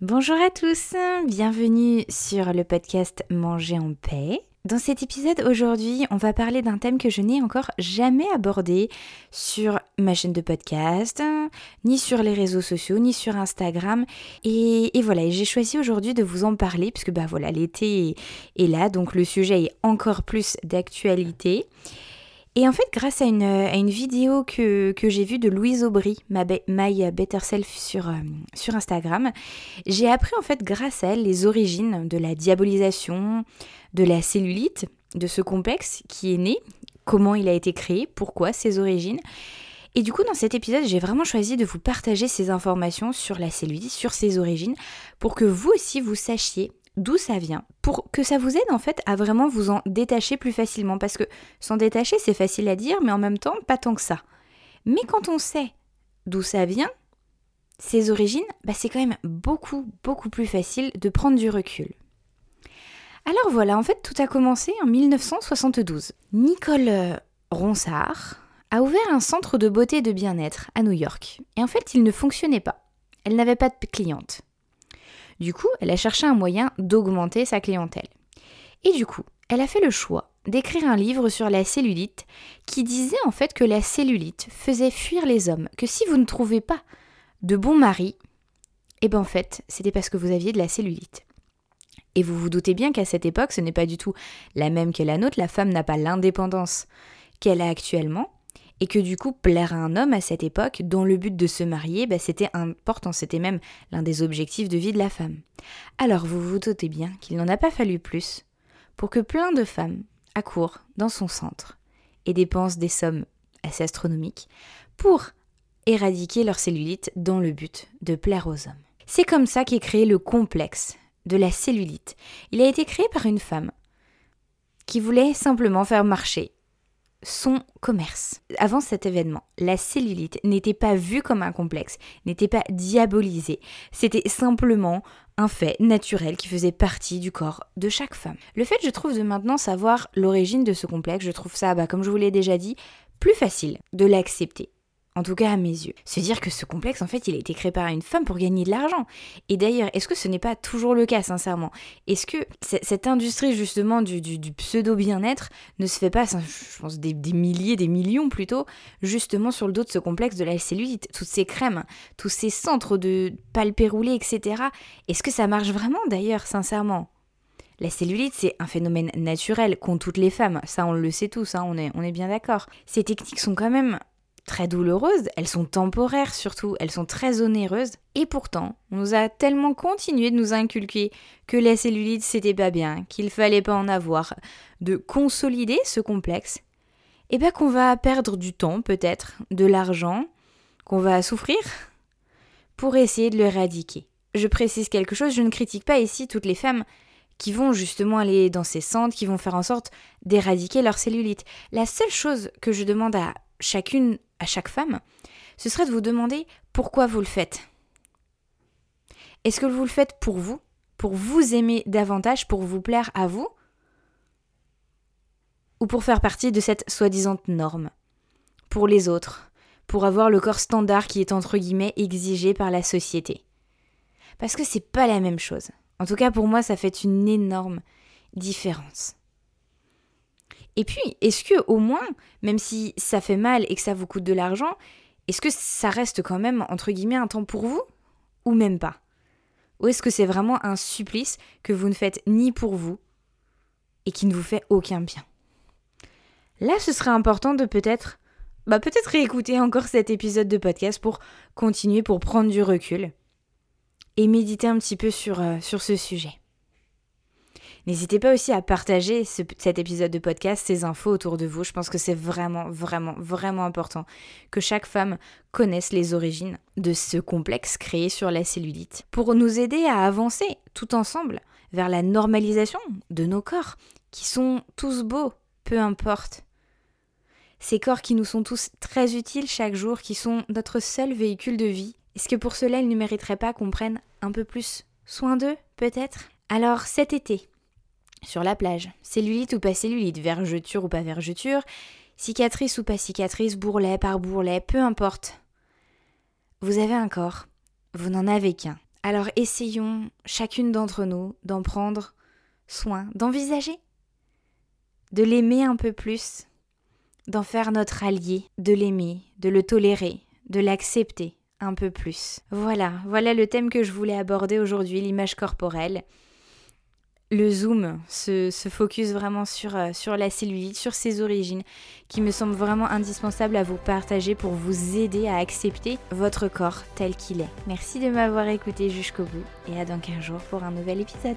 Bonjour à tous, bienvenue sur le podcast Manger en paix. Dans cet épisode aujourd'hui, on va parler d'un thème que je n'ai encore jamais abordé sur ma chaîne de podcast, ni sur les réseaux sociaux, ni sur Instagram. Et, voilà, j'ai choisi aujourd'hui de vous en parler, puisque bah voilà, l'été est là, donc le sujet est encore plus d'actualité. Et en fait, grâce à une, à une vidéo que, que j'ai vue de Louise Aubry, ma My Better Self sur, euh, sur Instagram, j'ai appris en fait grâce à elle les origines de la diabolisation, de la cellulite, de ce complexe qui est né, comment il a été créé, pourquoi, ses origines. Et du coup, dans cet épisode, j'ai vraiment choisi de vous partager ces informations sur la cellulite, sur ses origines, pour que vous aussi vous sachiez d'où ça vient, pour que ça vous aide en fait à vraiment vous en détacher plus facilement. Parce que s'en détacher, c'est facile à dire, mais en même temps, pas tant que ça. Mais quand on sait d'où ça vient, ses origines, bah c'est quand même beaucoup, beaucoup plus facile de prendre du recul. Alors voilà, en fait, tout a commencé en 1972. Nicole euh, Ronsard a ouvert un centre de beauté et de bien-être à New York. Et en fait, il ne fonctionnait pas. Elle n'avait pas de clientes. Du coup, elle a cherché un moyen d'augmenter sa clientèle. Et du coup, elle a fait le choix d'écrire un livre sur la cellulite qui disait en fait que la cellulite faisait fuir les hommes, que si vous ne trouvez pas de bon mari, eh ben en fait, c'était parce que vous aviez de la cellulite. Et vous vous doutez bien qu'à cette époque, ce n'est pas du tout la même que la nôtre, la femme n'a pas l'indépendance qu'elle a actuellement, et que du coup plaire à un homme à cette époque dans le but de se marier, bah, c'était important, c'était même l'un des objectifs de vie de la femme. Alors vous vous doutez bien qu'il n'en a pas fallu plus pour que plein de femmes accourent dans son centre et dépensent des sommes assez astronomiques pour éradiquer leur cellulite dans le but de plaire aux hommes. C'est comme ça qu'est créé le complexe de la cellulite. Il a été créé par une femme qui voulait simplement faire marcher son commerce. Avant cet événement, la cellulite n'était pas vue comme un complexe, n'était pas diabolisée. C'était simplement un fait naturel qui faisait partie du corps de chaque femme. Le fait, je trouve, de maintenant savoir l'origine de ce complexe, je trouve ça, bah, comme je vous l'ai déjà dit, plus facile de l'accepter en tout cas à mes yeux. Se dire que ce complexe, en fait, il a été créé par une femme pour gagner de l'argent. Et d'ailleurs, est-ce que ce n'est pas toujours le cas, sincèrement? Est-ce que cette industrie, justement, du, pseudo-bien-être ne se fait pas, je pense, des, milliers, des millions plutôt, justement sur le dos de ce complexe de la cellulite? Toutes ces crèmes, tous ces centres de palpé roulé, etc. Est-ce que ça marche vraiment, d'ailleurs, sincèrement? La cellulite, c'est un phénomène naturel qu'ont toutes les femmes, ça on le sait tous, hein, on est bien d'accord. Ces techniques sont quand même très douloureuses, elles sont temporaires surtout, elles sont très onéreuses, et pourtant, on nous a tellement continué de nous inculquer que la cellulite c'était pas bien, qu'il fallait pas en avoir, de consolider ce complexe, et eh bien qu'on va perdre du temps peut-être, de l'argent, qu'on va souffrir pour essayer de l'éradiquer. Je précise quelque chose, je ne critique pas ici toutes les femmes qui vont justement aller dans ces centres, qui vont faire en sorte d'éradiquer leur cellulite. La seule chose que je demande à chacune, à chaque femme, ce serait de vous demander pourquoi vous le faites. Est-ce que vous le faites pour vous, pour vous aimer davantage, pour vous plaire à vous, ou pour faire partie de cette soi-disant norme, pour les autres, pour avoir le corps standard qui est entre guillemets exigé par la société? Parce que c'est pas la même chose. En tout cas, pour moi, ça fait une énorme différence. Et puis, est-ce que au moins, même si ça fait mal et que ça vous coûte de l'argent, est-ce que ça reste quand même entre guillemets un temps pour vous ou même pas? Ou est-ce que c'est vraiment un supplice que vous ne faites ni pour vous et qui ne vous fait aucun bien? Là, ce serait important de peut-être bah peut-être réécouter encore cet épisode de podcast pour continuer pour prendre du recul et méditer un petit peu sur, euh, sur ce sujet. N'hésitez pas aussi à partager cet épisode de podcast, ces infos autour de vous. Je pense que c'est vraiment, vraiment, vraiment important que chaque femme connaisse les origines de ce complexe créé sur la cellulite pour nous aider à avancer tout ensemble vers la normalisation de nos corps qui sont tous beaux, peu importe. Ces corps qui nous sont tous très utiles chaque jour, qui sont notre seul véhicule de vie. Est-ce que pour cela, ils ne mériteraient pas qu'on prenne un peu plus soin d'eux, peut-être? Alors cet été, sur la plage. Cellulite ou pas cellulite, vergeture ou pas vergeture, cicatrice ou pas cicatrice, bourrelet par bourrelet, peu importe. Vous avez un corps, vous n'en avez qu'un. Alors essayons, chacune d'entre nous, d'en prendre soin, d'envisager, de l'aimer un peu plus, d'en faire notre allié, de l'aimer, de le tolérer, de l'accepter un peu plus. Voilà, voilà le thème que je voulais aborder aujourd'hui, l'image corporelle le zoom se, focus vraiment sur, euh, sur la cellulite, sur ses origines, qui me semble vraiment indispensable à vous partager pour vous aider à accepter votre corps tel qu'il est. Merci de m'avoir écouté jusqu'au bout et à dans 15 jours pour un nouvel épisode.